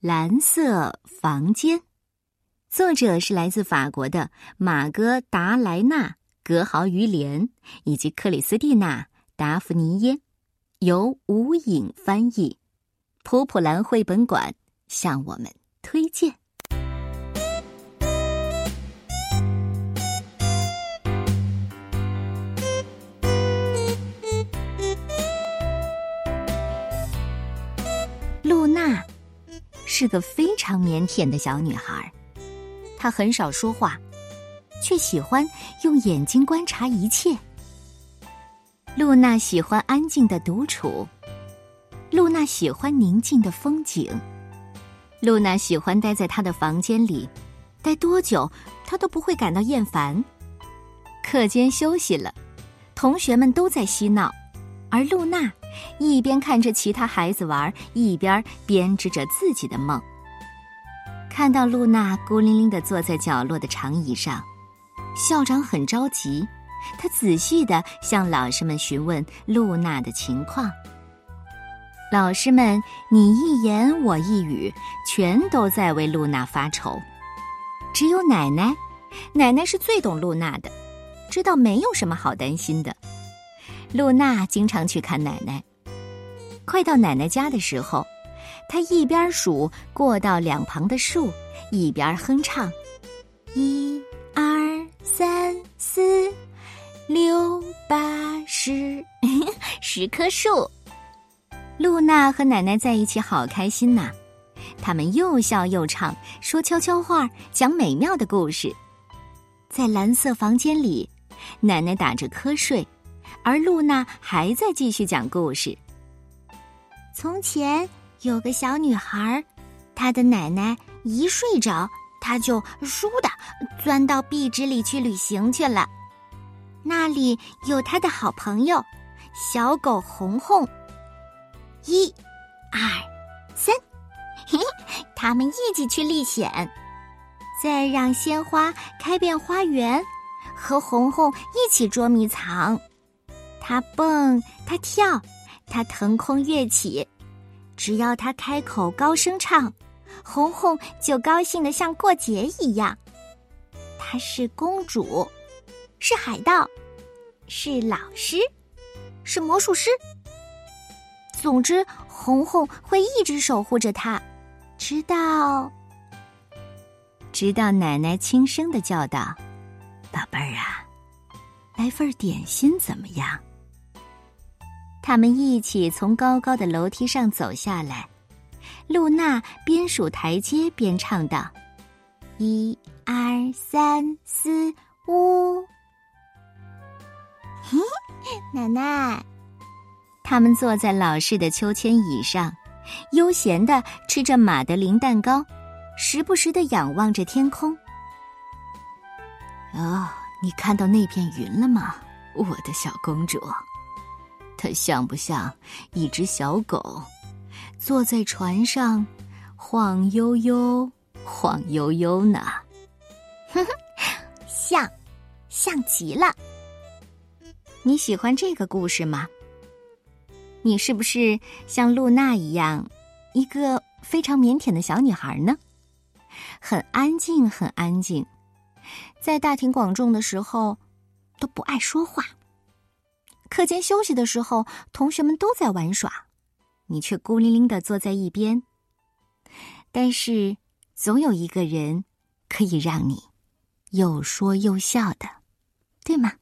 蓝色房间，作者是来自法国的马格达莱纳·格豪于连以及克里斯蒂娜·达芙尼耶，由吴影翻译，普普兰绘本馆向我们推荐。是个非常腼腆的小女孩，她很少说话，却喜欢用眼睛观察一切。露娜喜欢安静的独处，露娜喜欢宁静的风景，露娜喜欢待在她的房间里，待多久她都不会感到厌烦。课间休息了，同学们都在嬉闹，而露娜。一边看着其他孩子玩，一边编织着自己的梦。看到露娜孤零零的坐在角落的长椅上，校长很着急，他仔细的向老师们询问露娜的情况。老师们你一言我一语，全都在为露娜发愁。只有奶奶，奶奶是最懂露娜的，知道没有什么好担心的。露娜经常去看奶奶。快到奶奶家的时候，她一边数过道两旁的树，一边哼唱：“一、二、三、四、六、八、十，十棵树。”露娜和奶奶在一起好开心呐！他们又笑又唱，说悄悄话，讲美妙的故事。在蓝色房间里，奶奶打着瞌睡，而露娜还在继续讲故事。从前有个小女孩，她的奶奶一睡着，她就倏的钻到壁纸里去旅行去了。那里有她的好朋友小狗红红。一、二、三，嘿，他们一起去历险，再让鲜花开遍花园，和红红一起捉迷藏。他蹦，他跳。他腾空跃起，只要他开口高声唱，红红就高兴的像过节一样。她是公主，是海盗，是老师，是魔术师。总之，红红会一直守护着她，直到……直到奶奶轻声的叫道：“宝贝儿啊，来份点心怎么样？”他们一起从高高的楼梯上走下来，露娜边数台阶边唱道：“一、二、三、四、五。”嘿，奶奶。他们坐在老式的秋千椅上，悠闲的吃着马德琳蛋糕，时不时的仰望着天空。哦，你看到那片云了吗，我的小公主？它像不像一只小狗，坐在船上，晃悠悠，晃悠悠呢？哼哼，像，像极了。你喜欢这个故事吗？你是不是像露娜一样，一个非常腼腆的小女孩呢？很安静，很安静，在大庭广众的时候都不爱说话。课间休息的时候，同学们都在玩耍，你却孤零零的坐在一边。但是，总有一个人可以让你又说又笑的。对吗